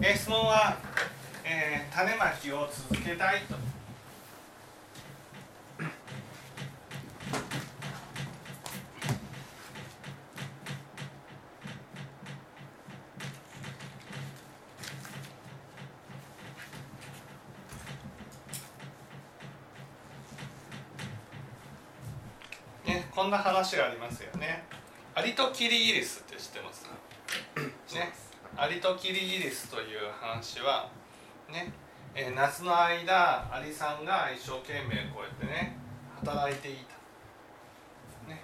えー質問は、えー種まきを続けたいとね、こんな話がありますよね。アリとキリギリスって知ってます？ね、アリとキリギリスという話はね、え夏の間アリさんが一生懸命こうやってね働いていた、ね、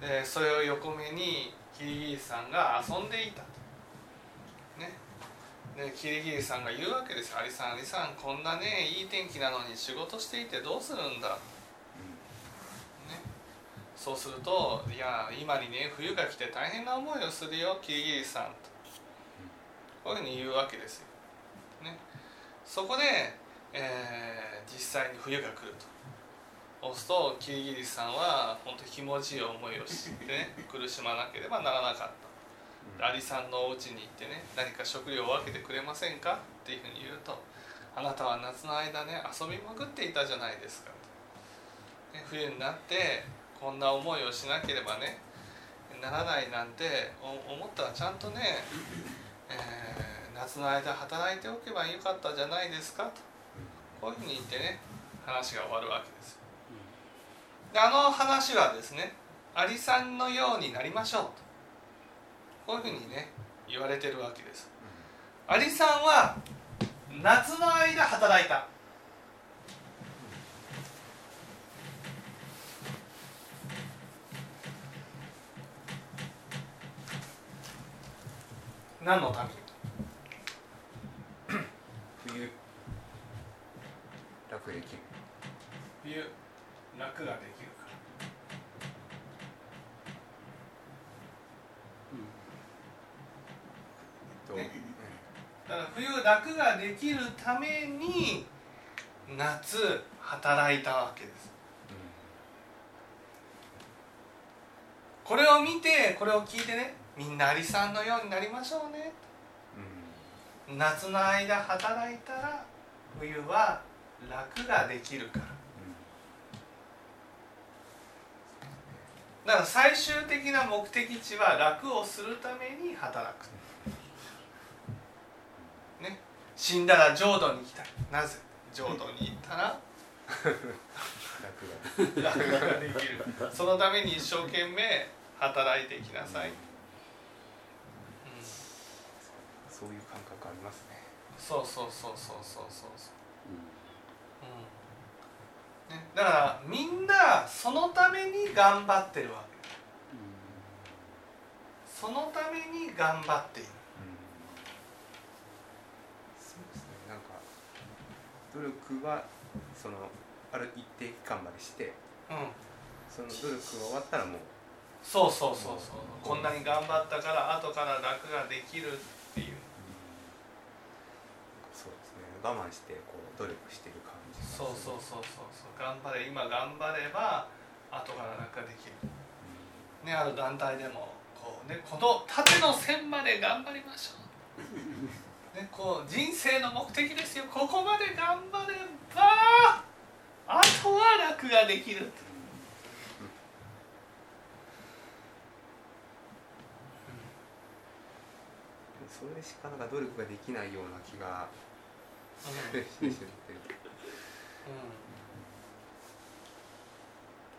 でそれを横目にキリギリスさんが遊んでいたと、ね、でキリギリスさんが言うわけですよ「アリさんアリさんこんなねいい天気なのに仕事していてどうするんだ」ね、そうすると「いや今にね冬が来て大変な思いをするよキリギリスさん」と。こういうふうに言うわけですよ。ね、そこで、えー実際に冬が来ると。そうするとキリギリスさんは本当に気持ちいい思いをしてね 苦しまなければならなかった。アリさんのお家に行ってね何か食料を分けてくれませんか？っていうふうに言うとあなたは夏の間ね遊びまくっていたじゃないですか。と、ね、冬になってこんな思いをしなければねならないなんてお思ったらちゃんとね、えー夏の間働いておけばよかったじゃないですかと。こういうふうに言ってね話が終わるわけです。であの話はですねアリさんのようになりましょうと。こういうふうにね言われてるわけです。アリさんは夏の間働いた。何のため？に冬。楽できる。冬。楽ができるから。と、ねだから冬楽ができるために夏働いたわけです。これを見てこれを聞いてねみんなアリさんのようになりましょうね。うん。夏の間働いたら冬は楽ができるから。だから最終的な目的地は楽をするために働く。ね。死んだら浄土に行きたい。なぜ？浄土に行ったら？楽が楽ができる。そのために一生懸命働いていきなさい、うんそういう感覚ありますね。そうそうそうそうそうそう。そううん。ね、だからみんなそのために頑張ってるわけ。そのために頑張っている。そうですね。なんか努力はそのある一定期間までしてうん。その努力が終わったらもう。そうそうそうそう。こんなに頑張ったから後から楽ができる。っていうそうですね我慢してこう努力してる感じそうそうそうそうそう。頑張れ今頑張れば後から楽ができる。ねある団体でもこうねこの縦の線まで頑張りましょう。ねこう人生の目的ですよ。ここまで頑張ればあとは楽ができる。それしかなんか努力ができないような気が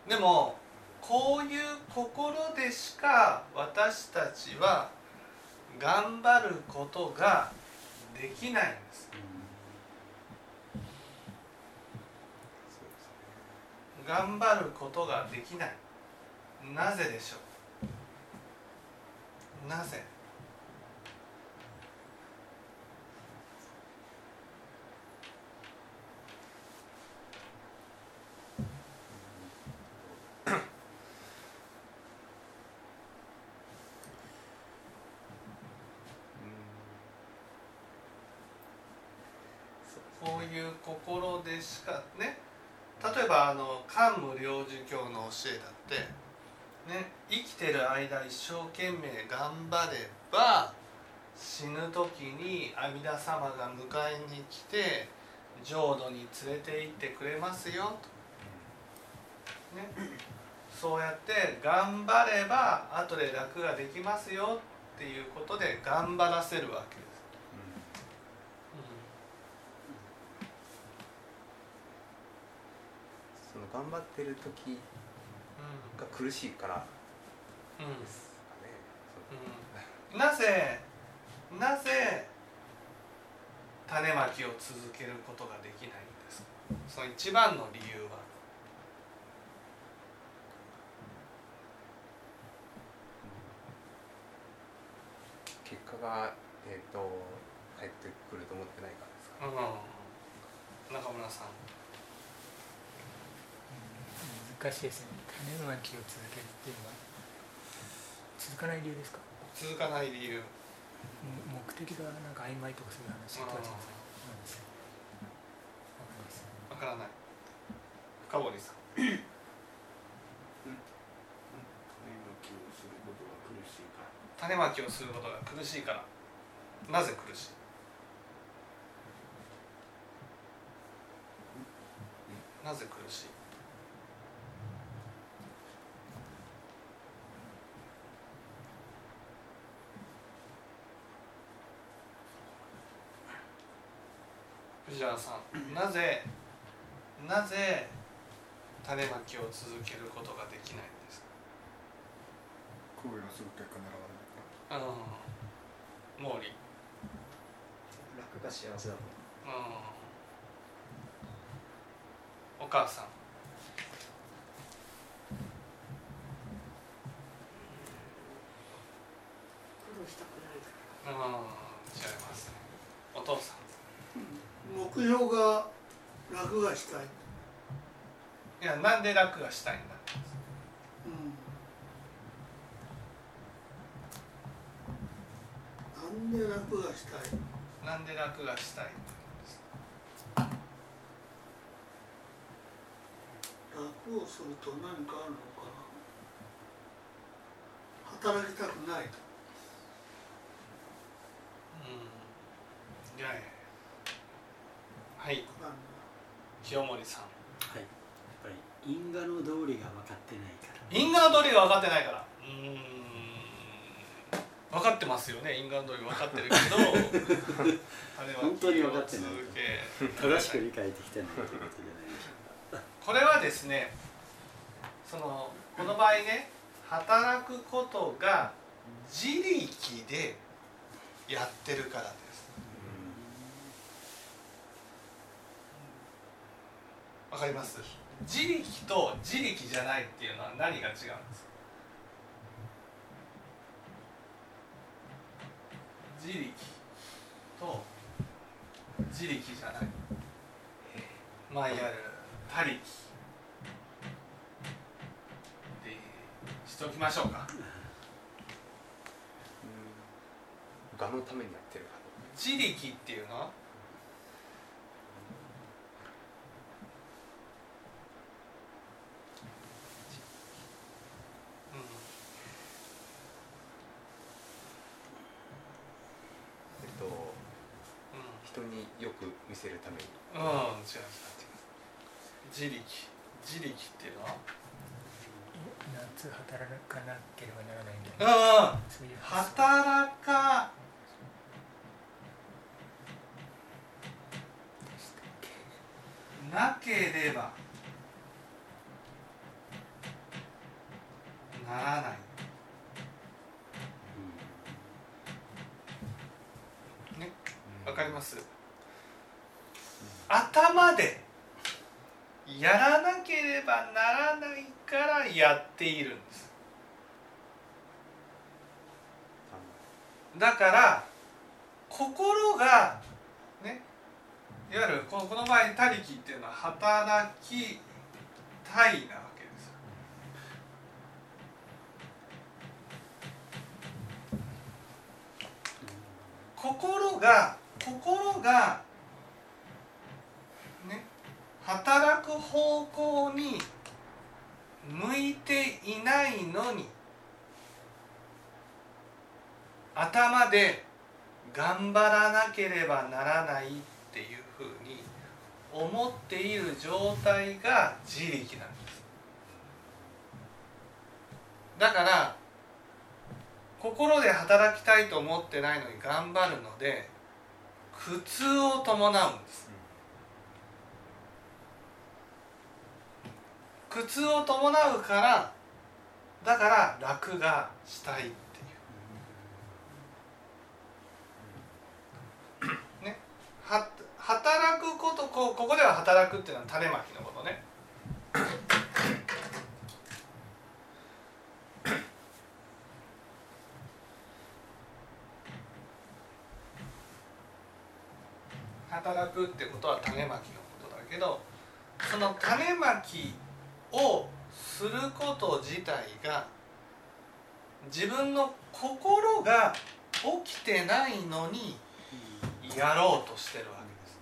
うん。でもこういう心でしか私たちは頑張ることができないんです。頑張ることができない。なぜでしょう？なぜこういう心でしかね例えばあの桓武領事教の教えだってね生きてる間一生懸命頑張れば死ぬ時に阿弥陀様が迎えに来て浄土に連れて行ってくれますよと、ね、そうやって頑張れば後で楽ができますよっていうことで頑張らせるわけです。その頑張ってる時が苦しいからうん。うんですかね、うん。なぜなぜ種まきを続けることができないんですか？その一番の理由は。結果がえっ、と返ってくると思ってないからですか、うん。中村さん難しいですね。種まきを続けるっていうのは。続かない理由ですか？続かない理由。も目的がなんか曖昧とかそういう話とかなんですよわかります。わからない。深堀さん。種まきをすることが苦しいから種まきをすることが苦しいからなぜ苦しいなぜ苦しい原さんなぜなぜ種まきを続けることができないんですか？行為のする結果狙われるかうん毛利。楽が幸せだもん。うん。お母さん苦労したくないかうん違いますねお父さん目標が楽がしたい、いやなんで楽がしたいんだ？うん、なんで楽がしたい？なんで楽がしたいん楽をすると何かあるのかな？働きたくないと。うん。いやいやはい清盛さん。はい。やっぱり因果の道理が分かってないから。因果の通りが分かってないから。うーん。分かってますよね。因果の通り分かってるけど。あれは本当に分かってない正しく理解できてないということじゃないでしょうか。これはですねそのこの場合ね働くことが自力でやってるからですわかります。自力と自力じゃないっていうのは何が違うんですか？自力と自力じゃない。前ある他力でしておきましょうか。うん。我のためにやってるか。自力っていうのはえっと人によく見せるためにうん、うん、違う違う違う自力自力っていうのは？夏働かなければならないみたいなうんそういう発想。働かなければならない。ね？わかります？頭でやらなければならないからやっているんです。だから心がねいわゆるこのこの場合「他力」っていうのは働きたいなわけですよ。心が心が働く方向に向いていないのに頭で頑張らなければならないっていうふうに思っている状態が自力なんです。だから心で働きたいと思ってないのに頑張るので苦痛を伴うんです。苦痛を伴うからだから楽がしたいっていう。ね。は働くことこここでは働くっていうのは種まきのことね。働くってことは種まきのことだけどその種まきをすること自体が自分の心が起きてないのにやろうとしてるわけです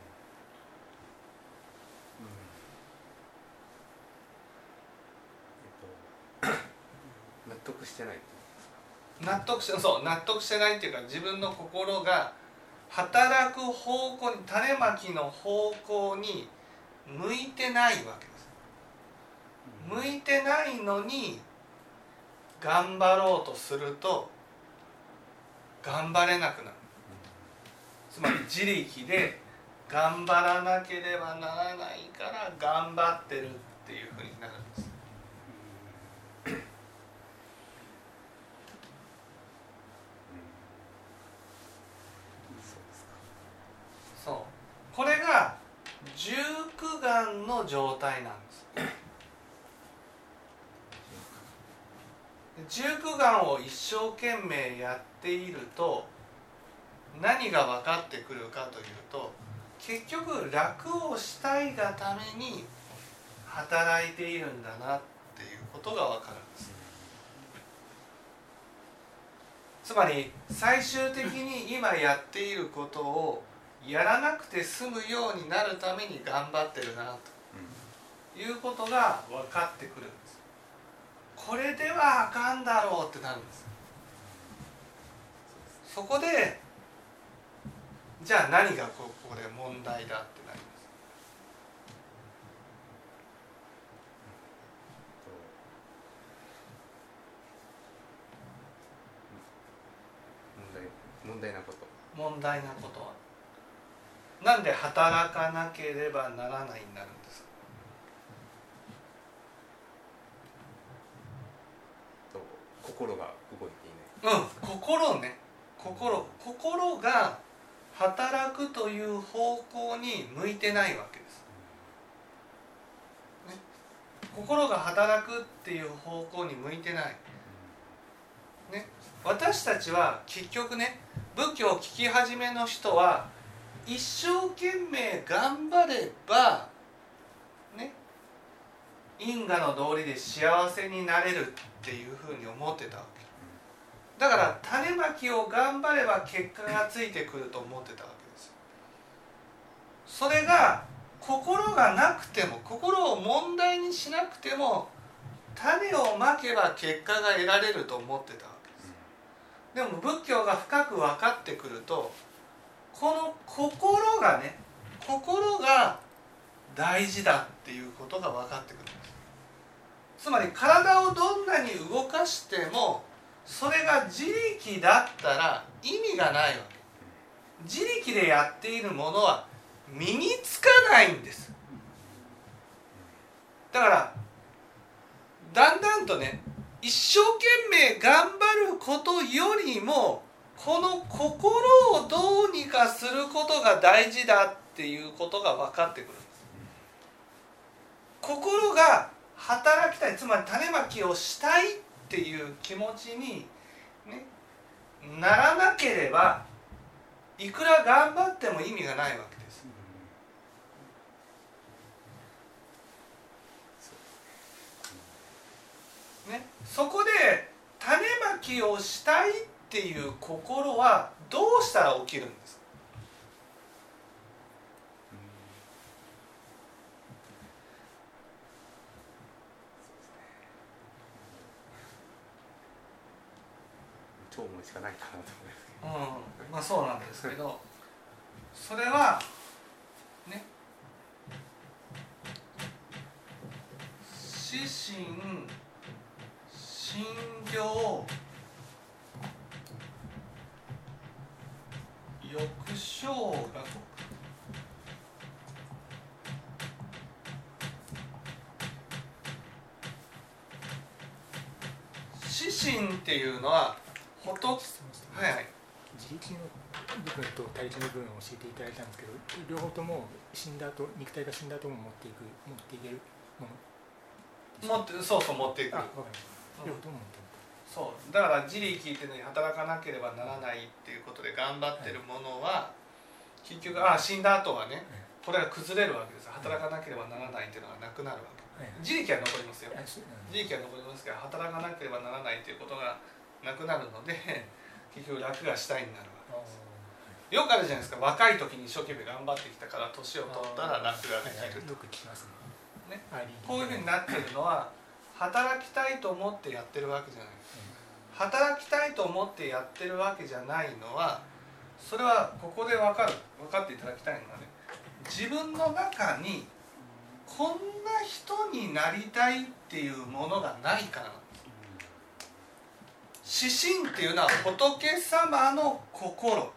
えっと納得してない納得してそう納得してないっていうか自分の心が働く方向に種まきの方向に向いてないわけです向いてないのに頑張ろうとすると頑張れなくなる。つまり自力で頑張らなければならないから頑張ってるっていうふうになるんです。そう。これが重苦眼の状態なんです。重苦眼を一生懸命やっていると何が分かってくるかというと結局楽をしたいがために働いているんだなっていうことが分かるんです。つまり最終的に今やっていることをやらなくて済むようになるために頑張ってるなということが分かってくる。これではあかんだろうってなるんです。そこでじゃあ何がここで問題だってなります。問題問題なこと。問題なことは。なんで働かなければならないになるんですかと心が動いていない。うん心ね。心心が働くという方向に向いてないわけです、ね、心が働くっていう方向に向いてない。ね。私たちは結局ね仏教を聞き始めの人は一生懸命頑張ればね。因果の道理で幸せになれる。っていうふうに思ってたわけ。だから種まきを頑張れば結果がついてくると思ってたわけです。よそれが心がなくても心を問題にしなくても種をまけば結果が得られると思ってたわけです。でも仏教が深く分かってくるとこの心がね心が大事だっていうことが分かってくる。つまり体をどんなに動かしてもそれが自力だったら意味がないわけ。自力でやっているものは身につかないんです。だからだんだんとね一生懸命頑張ることよりもこの心をどうにかすることが大事だっていうことが分かってくるんです。心が働きたいつまり種まきをしたいっていう気持ちに、ね、ならなければいくら頑張っても意味がないわけです。ね、そこで種まきをしたいっていう心はどうしたら起きるんですか？超思いしかないかなと思いますけど。うん。まあそうなんですけど。それはね。死神心行欲生が死神っていうのは仏質問してはいはい。自力の部分と他力の部分を教えていただいたんですけど両方とも死んだ後肉体が死んだ後も持っていく持っていけるもの持ってそうそう持っていく。両方とも持っていくそう。だから自力っていうのに働かなければならないっていうことで頑張ってるものは、結局あ死んだ後はねこれが崩れるわけです働かなければならないっていうのがなくなるわけ。自力は残りますよ。自力は残りますから働かなければならないっていうことがなくなるので 結局楽がしたいになるわけよくあるじゃないですか。若い時に一生懸命頑張ってきたから年を取ったら楽ができる。とよく聞きますね。こういうふうになってるのは働きたいと思ってやってるわけじゃない。働きたいと思ってやってるわけじゃないのはそれはここで分かる。分かっていただきたいのはね自分の中にこんな人になりたいっていうものがないから指針っていうのは仏様の心。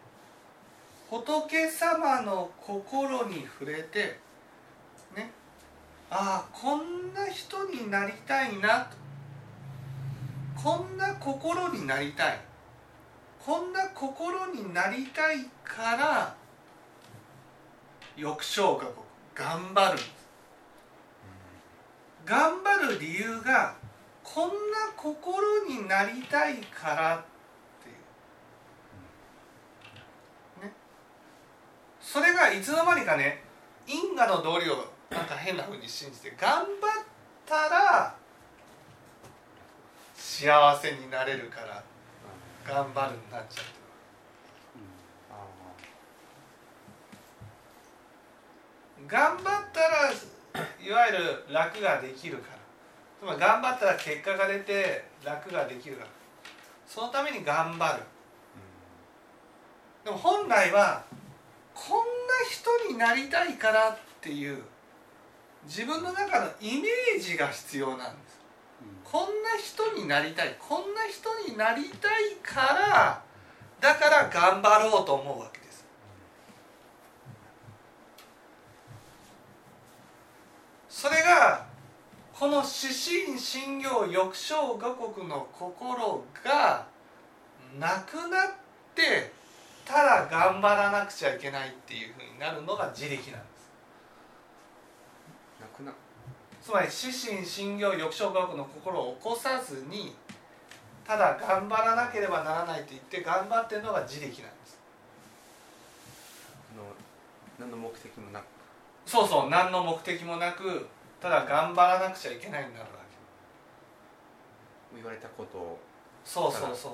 仏様の心に触れてね。ああこんな人になりたいな。とこんな心になりたい。こんな心になりたいから欲生が頑張る頑張る理由がこんな心になりたいからっていう。ね。それがいつの間にかね因果の道理をなんか変な風に信じて頑張ったら幸せになれるから頑張るになっちゃってる。あ頑張ったらいわゆる楽ができるからつまり頑張ったら結果が出て楽ができるから。そのために頑張る。でも本来はこんな人になりたいからっていう自分の中のイメージが必要なんです。こんな人になりたい。こんな人になりたいからだから頑張ろうと思うわけです。それがこの指針信行欲生我国の心がなくなってただ頑張らなくちゃいけないっていうふうになるのが自力なんです。あなくな。つまり指針信行欲生我国の心を起こさずにただ頑張らなければならないと言って頑張ってるのが自力なんです。何の目的もなく。そうそう何の目的もなくただ頑張らなくちゃいけないになるわけ。言われたことを。そうそうそうそう、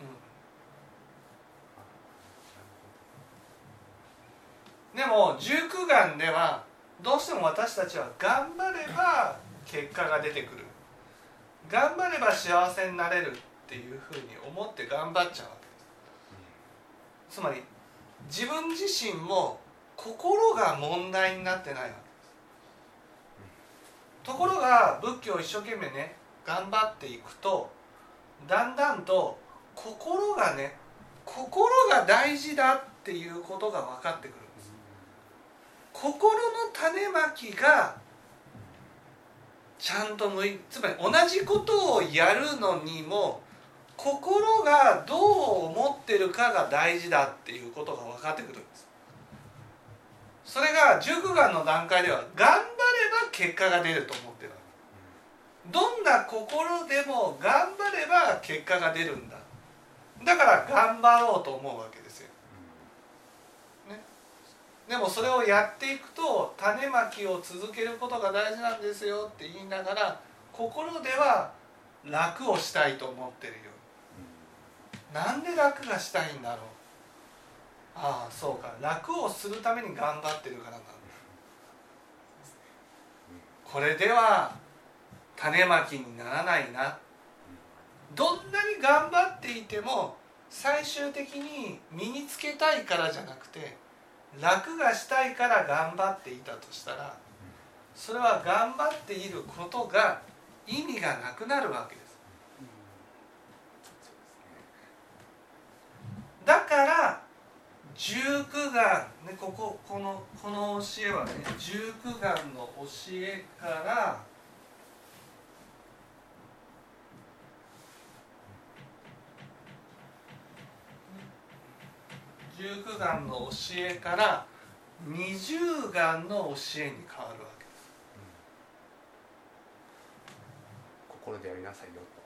うんうん、でも十九眼ではどうしても私たちは頑張れば結果が出てくる。頑張れば幸せになれるっていうふうに思って頑張っちゃうわけです。つまり自分自身も心が問題になってないわけところが仏教を一生懸命ね頑張っていくとだんだんと心がね心が大事だっていうことが分かってくるんです。心の種まきがちゃんと向いつまり同じことをやるのにも心がどう思ってるかが大事だっていうことが分かってくるんです。それが熟眼の段階では頑結果が出ると思ってるわけどんな心でも頑張れば結果が出るんだ。だから頑張ろうと思うわけですよ。でもそれをやっていくと種まきを続けることが大事なんですよって言いながら心では楽をしたいと思ってるよ。なんで楽がしたいんだろう。ああそうか。楽をするために頑張ってるからなこれでは種まきにならないな。どんなに頑張っていても最終的に身につけたいからじゃなくて楽がしたいから頑張っていたとしたらそれは頑張っていることが意味がなくなるわけです。だから十九願ねこここのこの教えはね十九願の教えから十九願の教えから二十願の教えに変わるわけ。です心でやりなさいよと。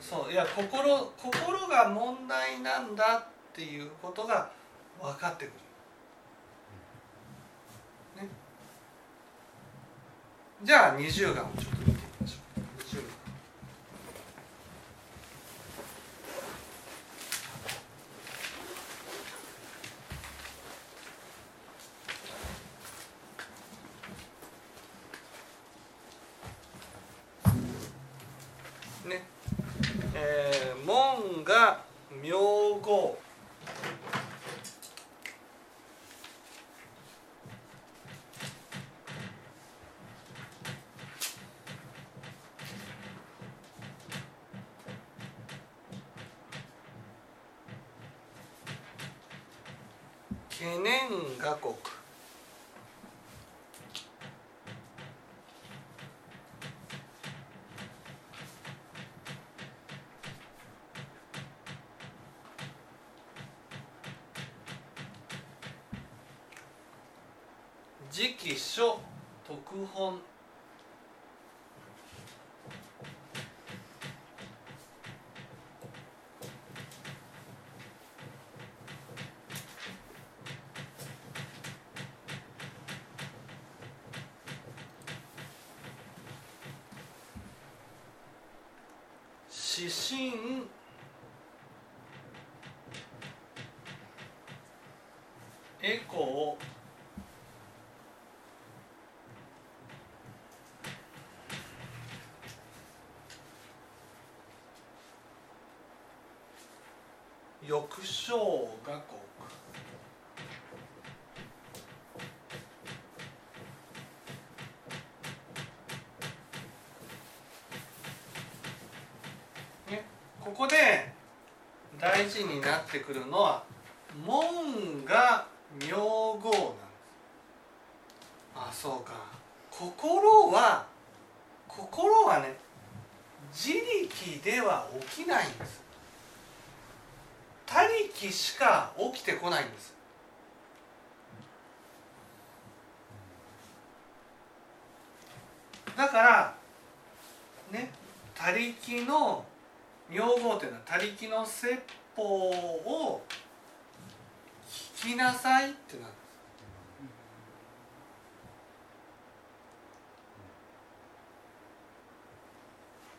そういや心心が問題なんだっていうことが分かってくる。ね、じゃあ二十願をちょっと見てみましょう。二十願ね、えー、門が名号懸念が国直書特本エコー。翼章学校ね、ここで大事になってくるのは門が名号なんです。あそうか。心は心はね自力では起きないんです。他力しか起きてこないんです。だからね他力の名号というのは他力の説法を聞きなさいってなる。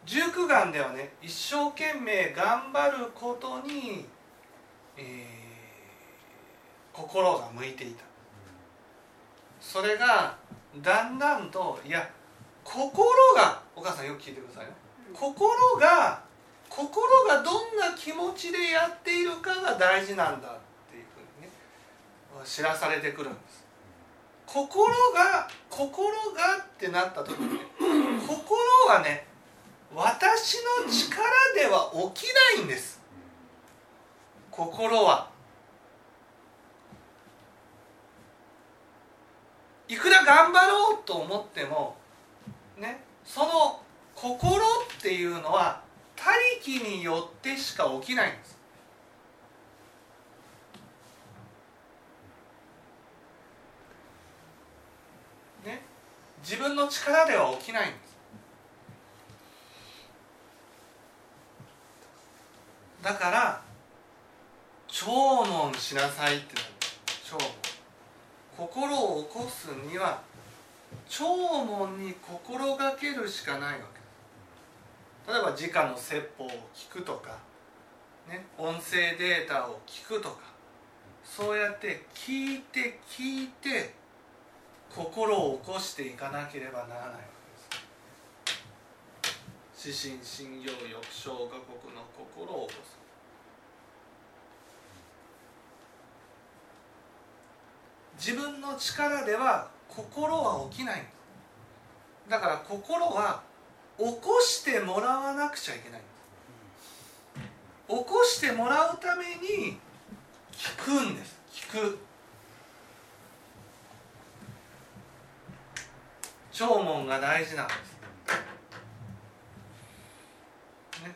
十九願ではね。一生懸命頑張ることに、えー心が向いていた。それがだんだんといや心がお母さんよく聞いてくださいよ。心が心がどんな気持ちでやっているかが大事なんだっていうふうにね知らされてくるんです。心が心がってなった時にね心はね私の力では起きないんです。心は。いくら頑張ろうと思ってもねその心っていうのは他力によってしか起きないんです。ね。自分の力では起きないんです。だから聴聞しなさいってなる。聴聞。心を起こすには聴聞に心がけるしかないわけ。例えば時価の説法を聞くとか、ね、音声データを聞くとかそうやって聞いて聞いて心を起こしていかなければならないわけです。指針信国の心を起こす。自分の力では心は起きないだから心は起こしてもらわなくちゃいけない。起こしてもらうために聞くんです。聞く。聴聞が大事なんです。ね。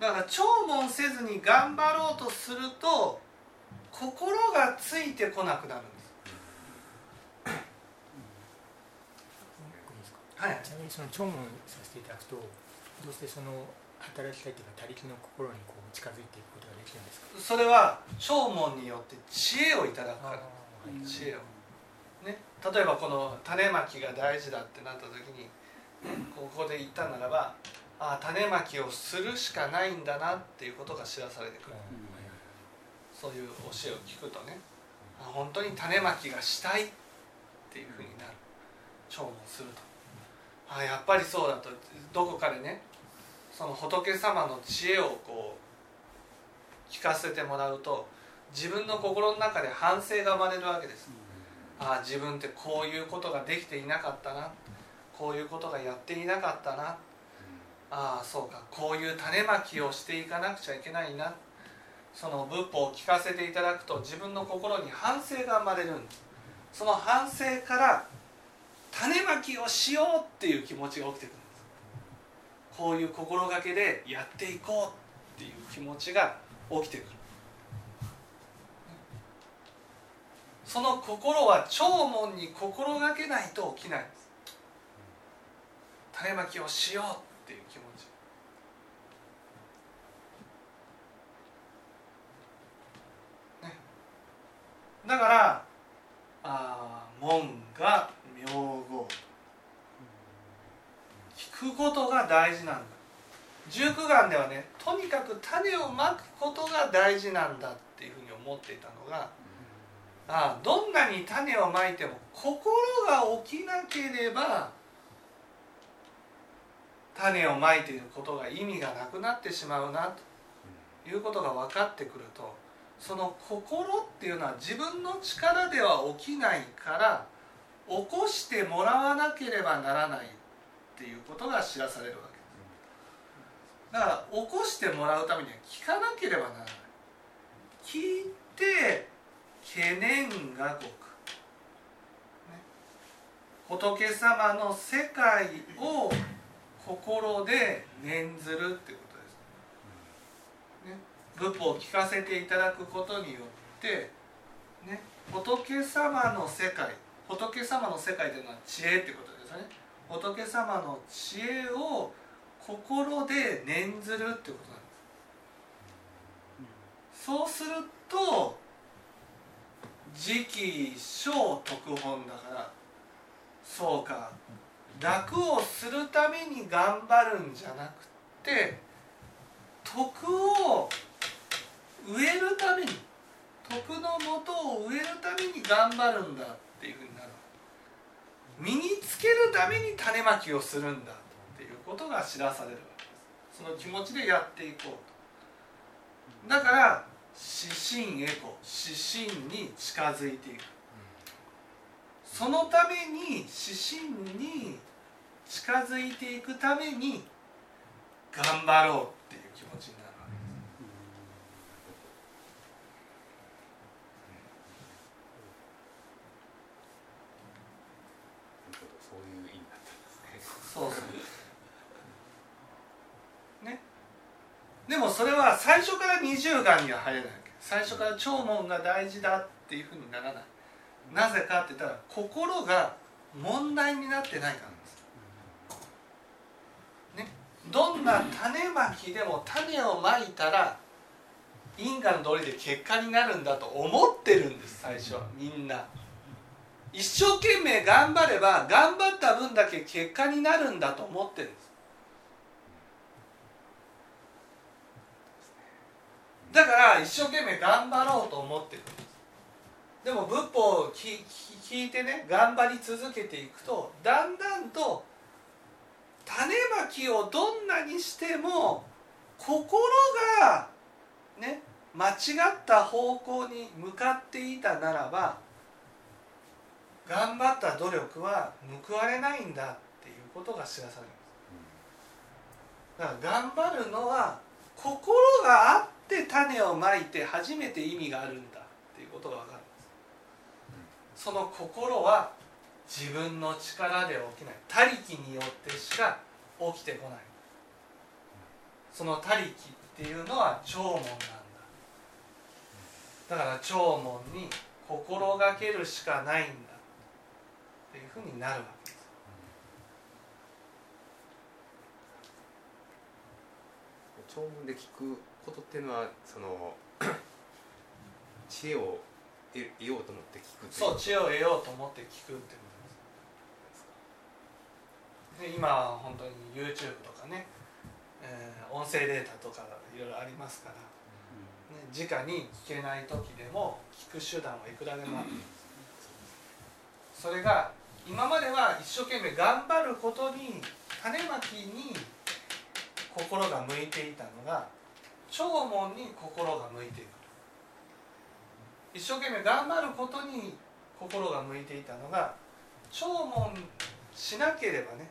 だから聴聞せずに頑張ろうとすると心がついてこなくなるんですこれいいですかはい。ちなみにその聴聞させていただくとどうしてその働きたいというか他力の心にこう近づいていくことができるんですか？それは聴聞によって知恵をいただく。からはい知恵を、ね、例えばこの種まきが大事だってなった時にここで言ったならばああ種まきをするしかないんだなっていうことが知らされてくる。そういう教えを聞くとねあ本当に種まきがしたいっていうふうになる。聴聞するとあやっぱりそうだとどこかでねその仏様の知恵をこう聞かせてもらうと自分の心の中で反省が生まれるわけです。ああ自分ってこういうことができていなかったな。こういうことがやっていなかったな。ああそうか。こういう種まきをしていかなくちゃいけないな。その仏法を聞かせていただくと自分の心に反省が生まれるんです。その反省から種まきをしようっていう気持ちが起きてくるんです。こういう心がけでやっていこうっていう気持ちが起きてくる。その心は聴聞に心がけないと起きないんです。種まきをしようっていう気持ち。だからあ門が名号。聞くことが大事なんだ。十九眼ではねとにかく種をまくことが大事なんだっていうふうに思っていたのがああどんなに種をまいても心が起きなければ種をまいていることが意味がなくなってしまうなということが分かってくるとその心っていうのは自分の力では起きないから起こしてもらわなければならないっていうことが知らされるわけです。だから起こしてもらうためには聞かなければならない聞いて懸念がごく、仏様の世界を心で念ずるってことです、ね、仏法を聞かせていただくことによって、ね、仏様の世界仏様の世界というのは知恵っていうことですよね。仏様の知恵を心で念ずるっていうことなんです。そうすると次期小特本だからそうか。楽をするために頑張るんじゃなくて徳を植えるために徳のもとを植えるために頑張るんだっていうふうに身につけるために種まきをするんだっていうことが知らされるわけです。その気持ちでやっていこうと。だから指針エコ指針に近づいていく。そのために指針に近づいていくために頑張ろうっていう気持ちになるわけですそういう意味だったんですねそうそうねでもそれは最初から二重眼には入れない。最初から聴聞が大事だっていうふうにならない。なぜかって言ったら心が問題になってないからです。ね。どんな種まきでも種をまいたら因果の道理で結果になるんだと思ってるんです最初はみんな。一生懸命頑張れば頑張った分だけ結果になるんだと思ってるんです。だから一生懸命頑張ろうと思ってるでも仏法を聞聞いてね頑張り続けていくとだんだんと種まきをどんなにしても心がね間違った方向に向かっていたならば頑張った努力は報われないんだっていうことが知らされますだから頑張るのは心があって種をまいて初めて意味があるんだっていうことが分かるんです。その心は自分の力で起きない。他力によってしか起きてこない。その他力っていうのは聴聞なんだ。だから聴聞に心がけるしかないんだっていうふうになるわけです。聴聞で聞くことっていうのはその知恵を得得ようと思って聞くそう知恵を得ようと思って聞くってことです。で今は本当に YouTube とかね、えー音声データとかいろいろありますから、ね、直に聞けない時でも聞く手段はいくらでもある。それが今までは一生懸命頑張ることに種まきに心が向いていたのが聴聞に心が向いていく。一生懸命頑張ることに心が向いていたのが聴聞しなければね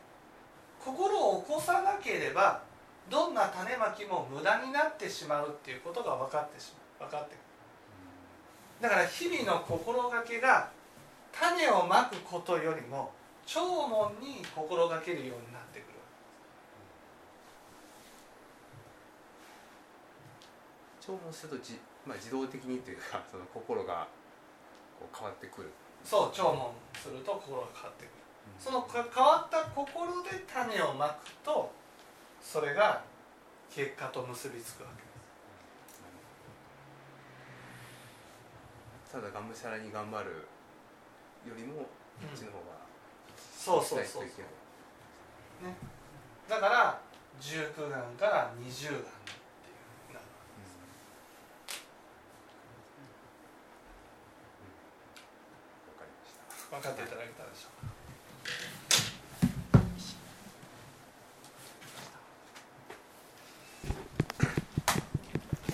心を起こさなければどんな種まきも無駄になってしまうっていうことが分かってしまう分かってくる。だから日々の心がけが種をまくことよりも聴聞に心がけるようになってくる。聴聞するとじ、まあ、自動的にというか その心がこう変わってくる。そう聴聞すると心が変わってくる。そのか変わった心で種をまくとそれが結果と結びつくわけです。ただがむしゃらに頑張るよりもこうんっちの方がそうそうそうそう。しないといけないだから19眼から20眼っていうなるわかりました分かっていただけたでしょうか。